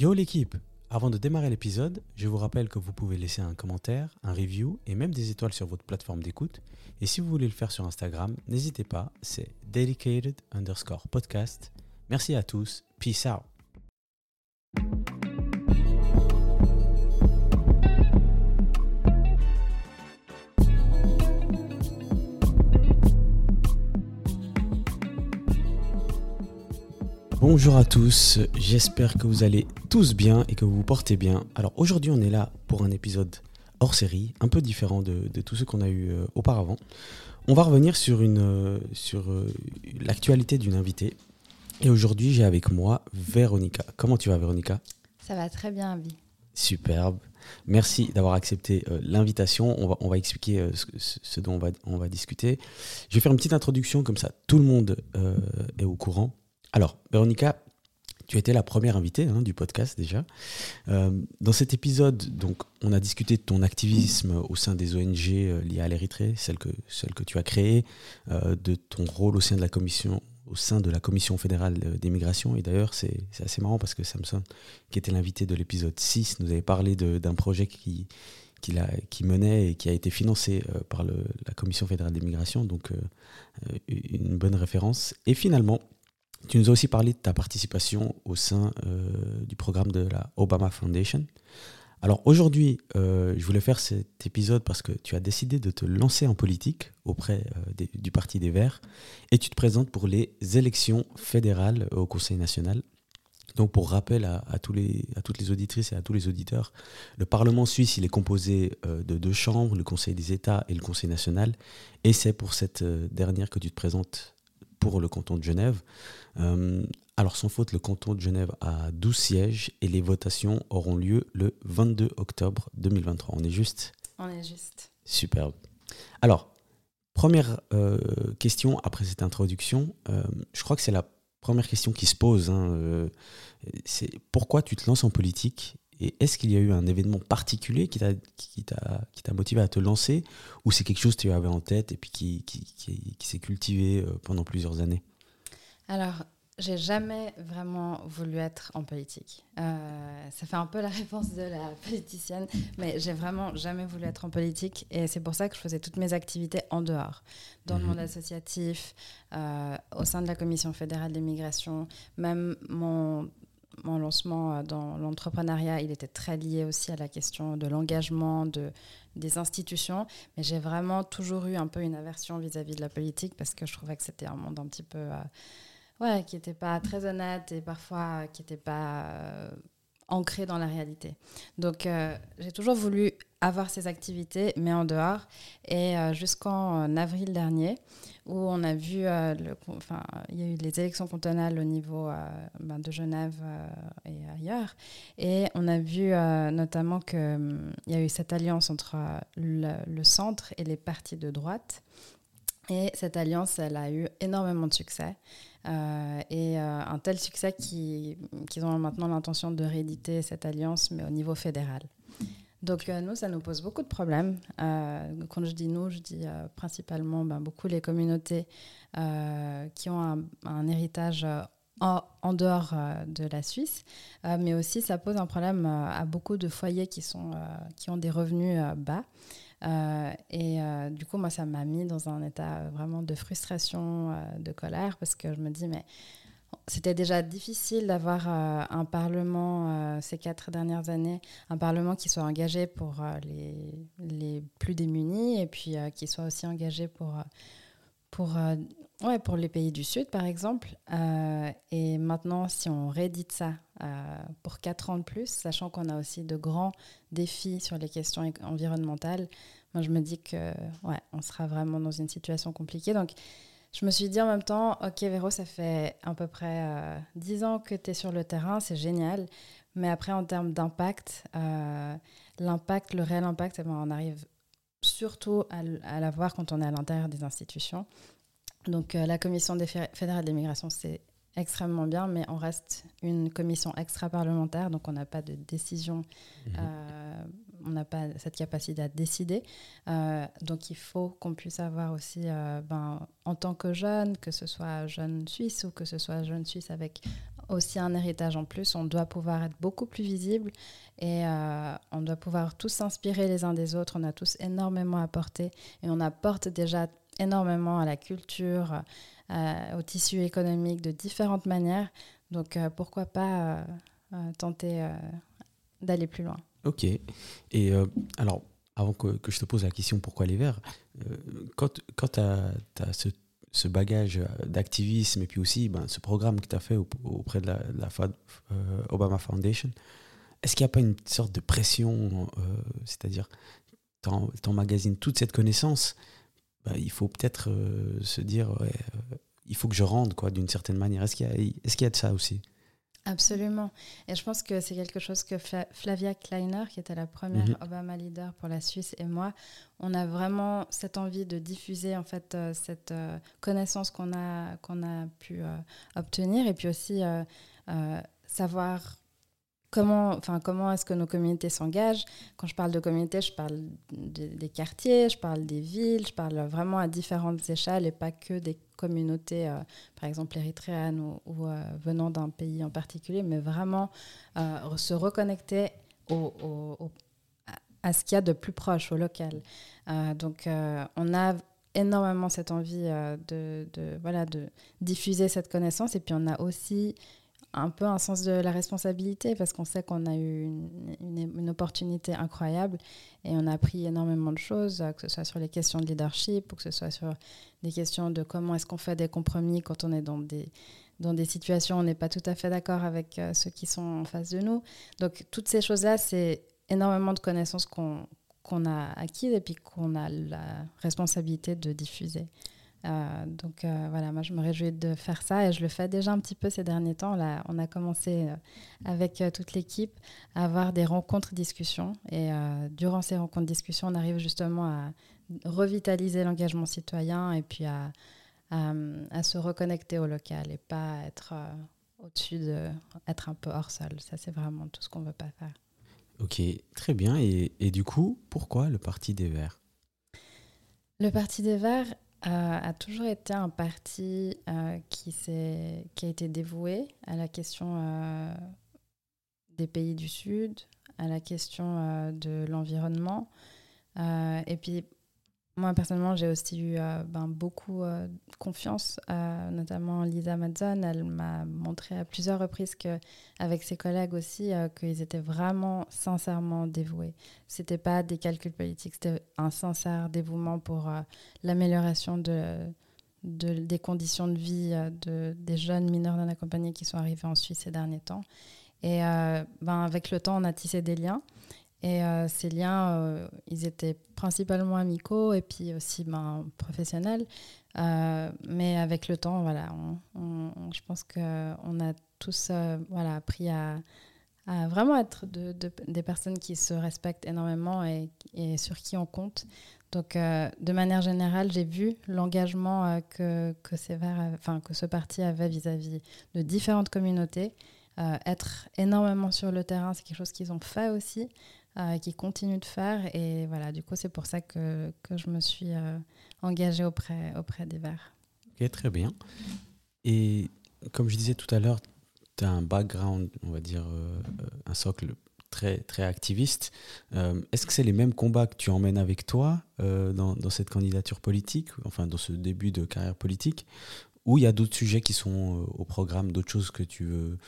Yo l'équipe Avant de démarrer l'épisode, je vous rappelle que vous pouvez laisser un commentaire, un review et même des étoiles sur votre plateforme d'écoute. Et si vous voulez le faire sur Instagram, n'hésitez pas, c'est dedicated underscore podcast. Merci à tous, peace out Bonjour à tous, j'espère que vous allez tous bien et que vous vous portez bien. Alors aujourd'hui on est là pour un épisode hors série, un peu différent de, tous ceux qu'on a eu euh, auparavant. On va revenir sur, une, euh, sur euh, l'actualité d'une invitée. Et aujourd'hui j'ai avec moi Véronica. Comment tu vas Véronica? Ça va très bien, Abby. Superbe. Merci d'avoir accepté l'invitation. On va, on va expliquer ce, dont on va, on va discuter. Je vais faire une petite introduction, comme ça tout le monde est au courant. Alors, Véronica, tu étais la première invitée hein, du podcast déjà. Euh, dans cet épisode, donc, on a discuté de ton activisme au sein des ONG euh, liées à l'Érythrée, celle que, que tu as créée, euh, de ton rôle au sein de la commission au sein de la Commission fédérale d'immigration. Et d'ailleurs, c'est assez marrant parce que Samson, qui était l'invité de l'épisode 6, nous avait parlé d'un projet qui, qui, qui, menait et qui a été financé par la Commission fédérale d'immigration. Donc, une bonne référence. Et finalement, tu nous as aussi parlé de ta participation au sein euh, du programme de la Obama Foundation. Alors aujourd'hui, euh, je voulais faire cet épisode parce que tu as décidé de te lancer en politique auprès euh, du Parti des Verts et tu te présentes pour les élections fédérales au Conseil national. Donc pour rappel à, toutes les auditrices et à tous les auditeurs, le Parlement suisse, il est composé de deux chambres, le Conseil des États et le Conseil national. Et c'est pour cette dernière que tu te présentes pour le canton de Genève. Euh, alors sans faute, le canton de Genève a 12 sièges et les votations auront lieu le 22 octobre 2023. On est juste On est juste. Superbe. Alors, première euh, question après cette introduction, euh, je crois que c'est la première question qui se pose. Hein, c'est pourquoi tu te lances en politique et est-ce qu'il y a eu un événement particulier qui t'a, qui t'a, qui t'a motivé à te lancer ou c'est quelque chose que tu avais en tête et puis qui, qui, qui, qui s'est cultivé euh, pendant plusieurs années? Alors, j'ai jamais vraiment voulu être en politique. Euh, ça fait un peu la réponse de la politicienne, mais j'ai vraiment jamais voulu être en politique et c'est pour ça que je faisais toutes mes activités en dehors, dans le mhm. monde associatif, euh, au sein de la Commission fédérale d'immigration, même mon mon lancement euh, dans l'entrepreneuriat, il était très lié aussi à la question de l'engagement de, des institutions. Mais j'ai vraiment toujours eu un peu une aversion vis-à-vis de la politique parce que je trouvais que c'était un monde un petit peu. Euh, ouais, qui n'était pas très honnête et parfois qui n'était pas euh, ancré dans la réalité. Donc j'ai toujours voulu avoir ces activités, mais en dehors. Et jusqu'en avril dernier, où on a vu, euh, enfin, il y a eu les élections cantonales au niveau euh, ben, de Genève euh, et ailleurs, et on a vu notamment qu'il hum, y a eu cette alliance entre le, centre et les partis de droite. Et cette alliance, elle a eu énormément de succès. et un tel succès qu'ils ont maintenant l'intention de rééditer cette alliance, mais au niveau fédéral. Donc euh, nous, ça nous pose beaucoup de problèmes. Euh, quand je dis nous, je dis euh, principalement ben, beaucoup les communautés qui ont un, héritage en, dehors de la Suisse, mais aussi ça pose un problème à beaucoup de foyers qui, sont, qui ont des revenus bas. Et du coup, moi, ça m'a mis dans un état vraiment de frustration, de colère, parce que je me dis, mais c'était déjà difficile d'avoir euh, un Parlement euh, ces quatre dernières années, un Parlement qui soit engagé pour euh, les, les, plus démunis et puis qui soit aussi engagé pour, pour, ouais, pour les pays du Sud, par exemple. et maintenant, si on réédite ça pour quatre ans de plus, sachant qu'on a aussi de grands défis sur les questions environnementales, moi je me dis que ouais, on sera vraiment dans une situation compliquée. Donc, je me suis dit en même temps, ok Véro, ça fait à peu près euh, dix ans que tu es sur le terrain, c'est génial. Mais après, en termes d'impact, euh, l'impact, le réel impact, eh ben, on arrive surtout à l'avoir quand on est à l'intérieur des institutions. Donc euh, la commission des fédérale d'immigration, c'est extrêmement bien, mais on reste une commission extra-parlementaire, donc on n'a pas de décision mmh on n'a pas cette capacité à décider. Euh, donc il faut qu'on puisse avoir aussi, euh, ben, en tant que jeune, que ce soit jeune suisse ou que ce soit jeune suisse avec aussi un héritage en plus. On doit pouvoir être beaucoup plus visible et euh, on doit pouvoir tous s'inspirer les uns des autres. On a tous énormément apporté et on apporte déjà énormément à la culture, euh, au tissu économique de différentes manières. Donc euh, pourquoi pas tenter d'aller plus loin. Ok. Et alors, avant que, je te pose la question pourquoi les verts, quand, quand tu as, ce ce bagage euh, d'activisme et puis aussi ben, ce programme que tu as fait auprès de la, euh, Obama Foundation, est-ce qu'il n'y a pas une sorte de pression euh, C'est-à-dire, tu emmagasines toute cette connaissance, ben, il faut peut-être se dire, il faut que je rende quoi d'une certaine manière. Est-ce qu'il y, est qu'il y a de ça aussi? Absolument. Et je pense que c'est quelque chose que Flavia Kleiner, qui était la première mhm. Obama leader pour la Suisse, et moi, on a vraiment cette envie de diffuser en fait euh, cette euh, connaissance qu'on a, qu'on a pu euh, obtenir et puis aussi savoir comment, enfin, comment est-ce que nos communautés s'engagent? Quand je parle de communautés, je parle des quartiers, je parle des villes, je parle vraiment à différentes échelles et pas que des communautés, euh, par exemple érythréennes ou, euh, venant d'un pays en particulier, mais vraiment euh, se reconnecter à ce qu'il y a de plus proche, au local. donc, on a énormément cette envie de, voilà, de diffuser cette connaissance et puis on a aussi un peu un sens de la responsabilité parce qu'on sait qu'on a eu une, opportunité incroyable et on a appris énormément de choses, que ce soit sur les questions de leadership ou que ce soit sur des questions de comment est-ce qu'on fait des compromis quand on est dans des, dans des situations où on n'est pas tout à fait d'accord avec euh, ceux qui sont en face de nous. Donc toutes ces choses-là, c'est énormément de connaissances qu'on qu'on a acquises et puis qu'on a la responsabilité de diffuser. Euh, donc euh, voilà, moi je me réjouis de faire ça et je le fais déjà un petit peu ces derniers temps. Là, on a commencé euh, avec toute l'équipe à avoir des rencontres discussions et durant ces rencontres discussions, on arrive justement à revitaliser l'engagement citoyen et puis à, à, se reconnecter au local et pas être au-dessus de être un peu hors sol. Ça, c'est vraiment tout ce qu'on ne veut pas faire. Ok, très bien. Et, et du coup, pourquoi le Parti des Verts? Le Parti des Verts, a toujours été un parti euh, qui, qui a été dévoué à la question euh, des pays du Sud, à la question euh, de l'environnement. et puis, moi, personnellement, j'ai aussi eu euh, ben, beaucoup euh, confiance, notamment Lisa Madzon. Elle m'a montré à plusieurs reprises qu'avec ses collègues aussi, euh, qu'ils étaient vraiment sincèrement dévoués. Ce n'était pas des calculs politiques, c'était un sincère dévouement pour l'amélioration de, des conditions de vie de, des jeunes mineurs non accompagnés qui sont arrivés en Suisse ces derniers temps. Et ben, avec le temps, on a tissé des liens. Et euh, ces liens, euh, ils étaient principalement amicaux et puis aussi ben, professionnels. Euh, mais avec le temps, voilà, je pense qu'on a tous voilà, appris à, à, vraiment être de, des personnes qui se respectent énormément et, sur qui on compte. Donc, de manière générale, j'ai vu l'engagement que, que ce parti avait vis-à-vis de différentes communautés. être énormément sur le terrain, c'est quelque chose qu'ils ont fait aussi. Euh, qui continue de faire. Et voilà, du coup, c'est pour ça que, que je me suis euh, engagée auprès, auprès des Verts. Ok, très bien. Et comme je disais tout à l'heure, tu as un background, on va dire, euh, un socle très, très activiste. Est-ce que c'est les mêmes combats que tu emmènes avec toi dans, dans, cette candidature politique, enfin dans ce début de carrière politique, ou il y a d'autres sujets qui sont au programme, d'autres choses que tu veux,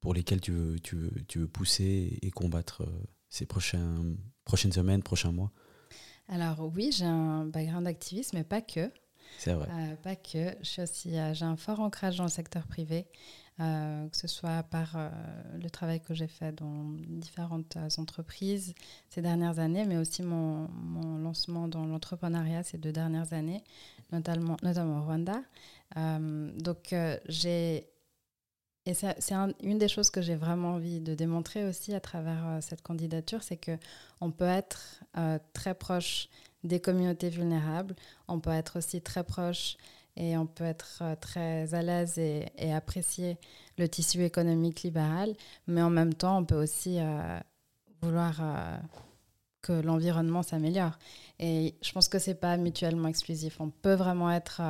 pour lesquelles tu veux, tu veux, tu veux pousser et combattre ces prochains, prochaines semaines, prochains mois Alors oui, j'ai un background d'activiste, mais pas que. C'est vrai. Euh, pas que. Euh, j'ai un fort ancrage dans le secteur privé, euh, que ce soit par le travail que j'ai fait dans différentes entreprises ces dernières années, mais aussi mon, mon lancement dans l'entrepreneuriat ces deux dernières années, notamment, notamment au Rwanda. donc j'ai et c'est une des choses que j'ai vraiment envie de démontrer aussi à travers euh, cette candidature, c'est que on peut être euh, très proche des communautés vulnérables, on peut être aussi très proche et on peut être euh, très à l'aise et, apprécier le tissu économique libéral, mais en même temps, on peut aussi vouloir que l'environnement s'améliore. Et je pense que c'est pas mutuellement exclusif. On peut vraiment être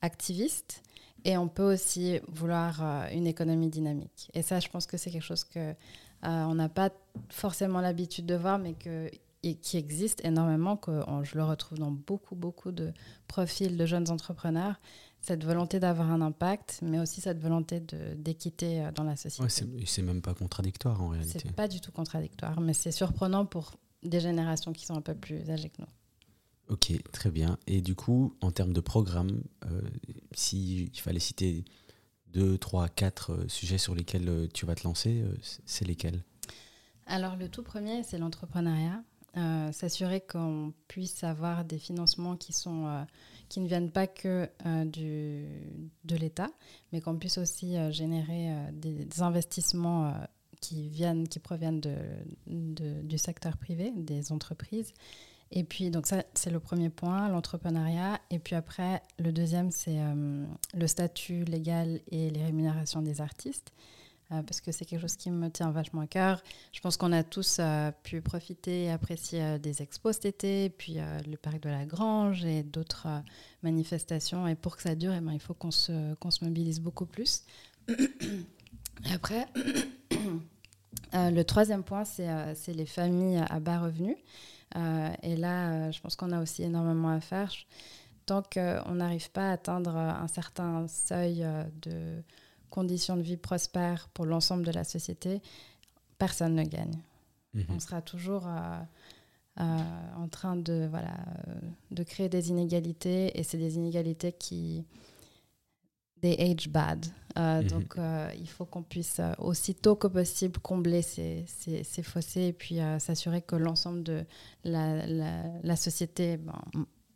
activiste Et on peut aussi vouloir euh, une économie dynamique. Et ça, je pense que c'est quelque chose que on n'a pas forcément l'habitude de voir, mais que et qui existe énormément, que je le retrouve dans beaucoup, beaucoup de profils de jeunes entrepreneurs, cette volonté d'avoir un impact, mais aussi cette volonté d'équité euh, dans la société. Ouais, c'est même pas contradictoire en réalité. C'est pas du tout contradictoire, mais c'est surprenant pour des générations qui sont un peu plus âgées que nous. Ok, très bien. Et du coup, en termes de programme, euh, s'il fallait citer deux, trois, quatre euh, sujets sur lesquels euh, tu vas te lancer, c'est lesquels? Alors, le tout premier, c'est l'entrepreneuriat. Euh, s'assurer qu'on puisse avoir des financements qui, sont, euh, qui ne viennent pas que euh, du, de l'État, mais qu'on puisse aussi générer des, investissements qui, viennent, qui proviennent du secteur privé, des entreprises. Et puis, donc ça, c'est le premier point, l'entrepreneuriat. Et puis après, le deuxième, c'est le statut légal et les rémunérations des artistes. Euh, parce que c'est quelque chose qui me tient vachement à cœur. Je pense qu'on a tous euh, pu profiter et apprécier euh, des expos cet été, puis le parc de la Grange et d'autres manifestations. Et pour que ça dure, eh ben, il faut qu'on se, qu'on se mobilise beaucoup plus. et après, le troisième point, c'est les familles à bas revenus. Et là, je pense qu'on a aussi énormément à faire. Tant qu'on n'arrive pas à atteindre un certain seuil de conditions de vie prospères pour l'ensemble de la société, personne ne gagne. Mhm. On sera toujours euh, euh, en train de, voilà, de créer des inégalités et c'est des inégalités qui. They age bad. Euh, mhm. Donc, il faut qu'on puisse aussitôt que possible combler ces, ces, ces fossés et puis s'assurer que l'ensemble de la, la, société ben,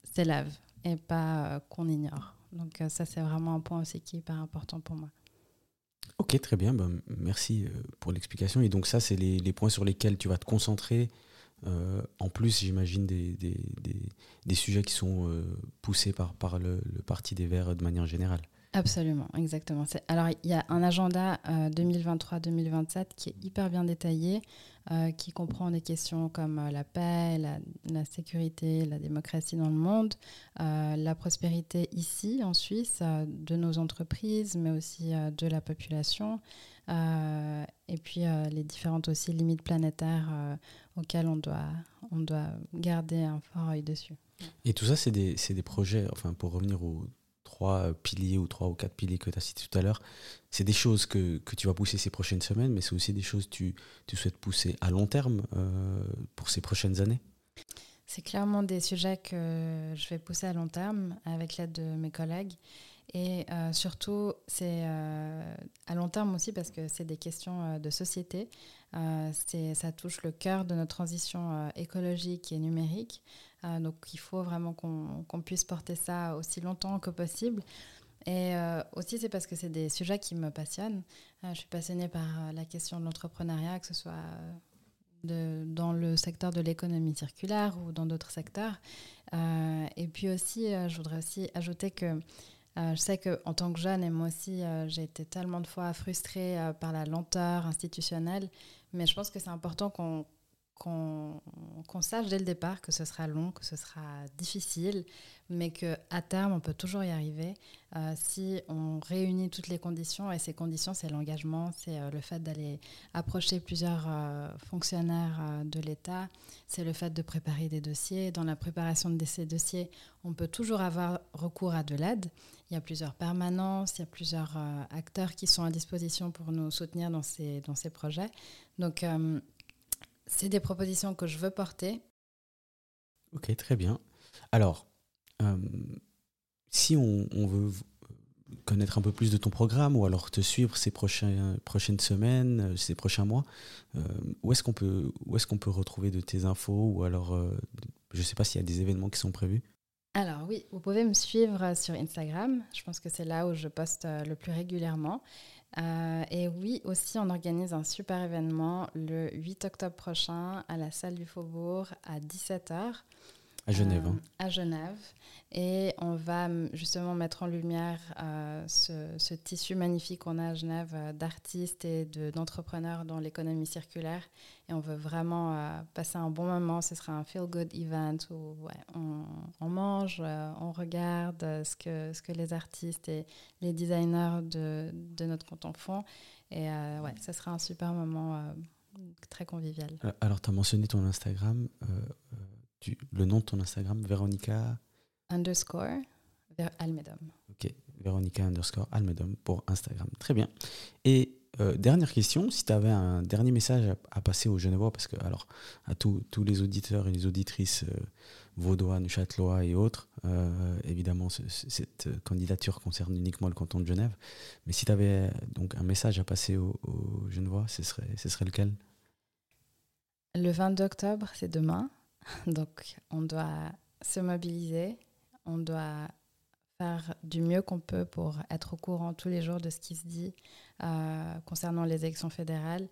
s'élève et pas qu'on ignore. Donc, ça, c'est vraiment un point aussi qui est hyper important pour moi. Ok, très bien. Ben, merci euh, pour l'explication. Et donc ça, c'est les, points sur lesquels tu vas te concentrer. Euh, en plus, j'imagine des, des, des, sujets qui sont euh, poussés par, par le, le, Parti des Verts de manière générale. Absolument, exactement. Alors, il y a un agenda 2023-2027 qui est hyper bien détaillé, qui comprend des questions comme la paix, la, la, sécurité, la démocratie dans le monde, la prospérité ici, en Suisse, de nos entreprises, mais aussi de la population, et puis les différentes aussi limites planétaires auxquelles on doit, on doit garder un fort œil dessus. Et tout ça, c'est des, des projets, enfin, pour revenir au trois piliers ou trois ou quatre piliers que tu as cités tout à l'heure, c'est des choses que, que, tu vas pousser ces prochaines semaines, mais c'est aussi des choses que tu, tu souhaites pousser à long terme euh, pour ces prochaines années C'est clairement des sujets que je vais pousser à long terme avec l'aide de mes collègues. Et euh, surtout, c'est euh, à long terme aussi parce que c'est des questions de société. ça touche le cœur de notre transition écologique et numérique. Euh, donc il faut vraiment qu'on puisse porter ça aussi longtemps que possible. Et euh, aussi, c'est parce que c'est des sujets qui me passionnent. Euh, je suis passionnée par la question de l'entrepreneuriat, que ce soit dans le secteur de l'économie circulaire ou dans d'autres secteurs. et puis aussi, je voudrais aussi ajouter que je sais qu'en tant que jeune, et moi aussi, j'ai été tellement de fois frustrée par la lenteur institutionnelle, mais je pense que c'est important qu'on qu'on sache dès le départ que ce sera long, que ce sera difficile, mais qu'à terme, on peut toujours y arriver euh, si on réunit toutes les conditions. Et ces conditions, c'est l'engagement, c'est euh, le fait d'aller approcher plusieurs euh, fonctionnaires de l'État, c'est le fait de préparer des dossiers. Dans la préparation de ces dossiers, on peut toujours avoir recours à de l'aide. Il y a plusieurs permanences, il y a plusieurs acteurs qui sont à disposition pour nous soutenir dans ces, dans ces projets. Donc, c'est des propositions que je veux porter. Ok, très bien. Alors, euh, si on, veut connaître un peu plus de ton programme ou alors te suivre ces prochains, prochaines semaines, euh, ces prochains mois, euh, où est-ce qu'on peut, est qu'on peut retrouver de tes infos ou alors, je ne sais pas s'il y a des événements qui sont prévus alors oui, vous pouvez me suivre sur Instagram. Je pense que c'est là où je poste le plus régulièrement. Euh, et oui, aussi, on organise un super événement le 8 octobre prochain à la salle du Faubourg à 17h. À Genève. Hein. À Genève. Et on va justement mettre en lumière euh, ce, tissu magnifique qu'on a à Genève euh, d'artistes et d'entrepreneurs dans l'économie circulaire. Et on veut vraiment euh, passer un bon moment. Ce sera un feel-good event où on, mange, on regarde ce que, ce que les artistes et les designers de, de notre canton font. Et ouais, ce sera un super moment très convivial. Alors, tu as mentionné ton Instagram. Tu, le nom de ton Instagram, Véronica underscore Almedom. Ok, Véronica underscore Almedom pour Instagram. Très bien. Et euh, dernière question, si tu avais un dernier message à, passer aux Genevois, parce que, alors, à tous les auditeurs et les auditrices euh, vaudois, neuchâtelois et autres, euh, évidemment, cette candidature concerne uniquement le canton de Genève. Mais si tu avais donc un message à passer aux, aux Genevois, ce serait, ce serait lequel? Le 22 octobre, c'est demain. Donc, on doit se mobiliser, on doit faire du mieux qu'on peut pour être au courant tous les jours de ce qui se dit euh, concernant les élections fédérales.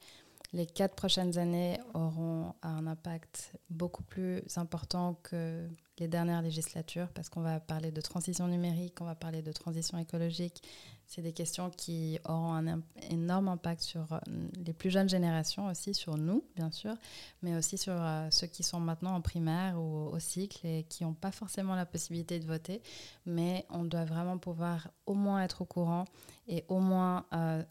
Les quatre prochaines années auront un impact beaucoup plus important que les dernières législatures parce qu'on va parler de transition numérique, on va parler de transition écologique, c'est des questions qui auront un énorme impact sur euh, les plus jeunes générations aussi, sur nous, bien sûr, mais aussi sur euh, ceux qui sont maintenant en primaire ou au cycle et qui n'ont pas forcément la possibilité de voter. Mais on doit vraiment pouvoir au moins être au courant et au moins euh,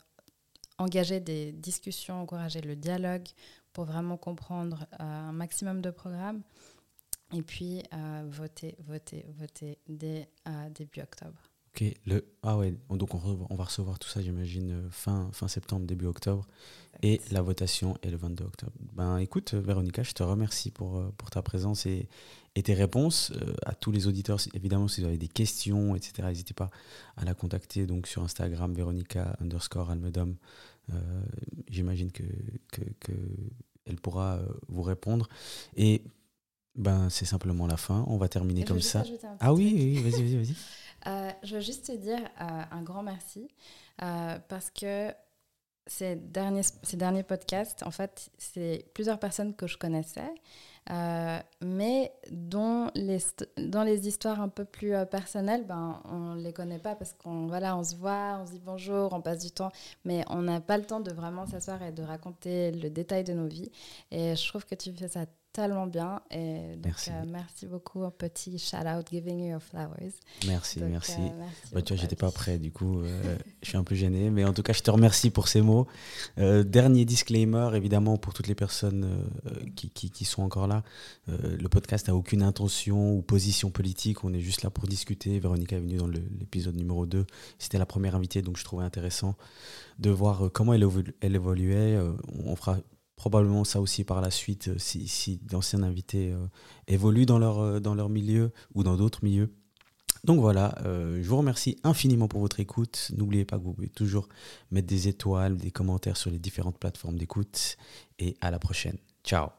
engager des discussions, encourager le dialogue pour vraiment comprendre un maximum de programmes. Et puis voter, voter, voter dès début octobre. Ok, le... ah ouais, donc on, va recevoir tout ça, j'imagine, euh, fin, fin septembre, début octobre. Et la votation est le 22 octobre. Ben écoute, euh, Véronica, je te remercie pour, euh, pour ta présence et, et tes réponses. à tous les auditeurs, évidemment, si vous avez des questions, etc., n'hésitez pas à la contacter donc sur Instagram, Véronica underscore Almedom. j'imagine que, que, que, elle pourra vous répondre. Et ben, c'est simplement la fin. On va terminer comme ça. Ah oui, oui, vas-y, vas-y, vas-y. Euh, je veux juste te dire euh, un grand merci euh, parce que ces derniers, ces derniers podcasts, en fait, c'est plusieurs personnes que je connaissais, mais dont les, dans les histoires un peu plus personnelles, ben, on ne les connaît pas parce qu'on voilà, on se voit, on se dit bonjour, on passe du temps, mais on n'a pas le temps de vraiment s'asseoir et de raconter le détail de nos vies. Et je trouve que tu fais ça tellement bien. Et donc, merci. Euh, merci beaucoup. Un petit shout out, giving you your flowers. Merci, merci. Euh, bah, tu vois, j'étais pas prêt, du coup, euh, je suis un peu gêné. Mais en tout cas, je te remercie pour ces mots. dernier disclaimer, évidemment, pour toutes les personnes qui, qui, qui, sont encore là. le podcast n'a aucune intention ou position politique. On est juste là pour discuter. Véronica est venue dans l'épisode numéro 2. C'était la première invitée, donc je trouvais intéressant de voir comment elle, elle évoluait. on fera probablement ça aussi par la suite, euh, si, d'anciens invités euh, évoluent dans leur, euh, dans leur milieu ou dans d'autres milieux. Donc voilà, je vous remercie infiniment pour votre écoute. N'oubliez pas que vous pouvez toujours mettre des étoiles, des commentaires sur les différentes plateformes d'écoute. Et à la prochaine. Ciao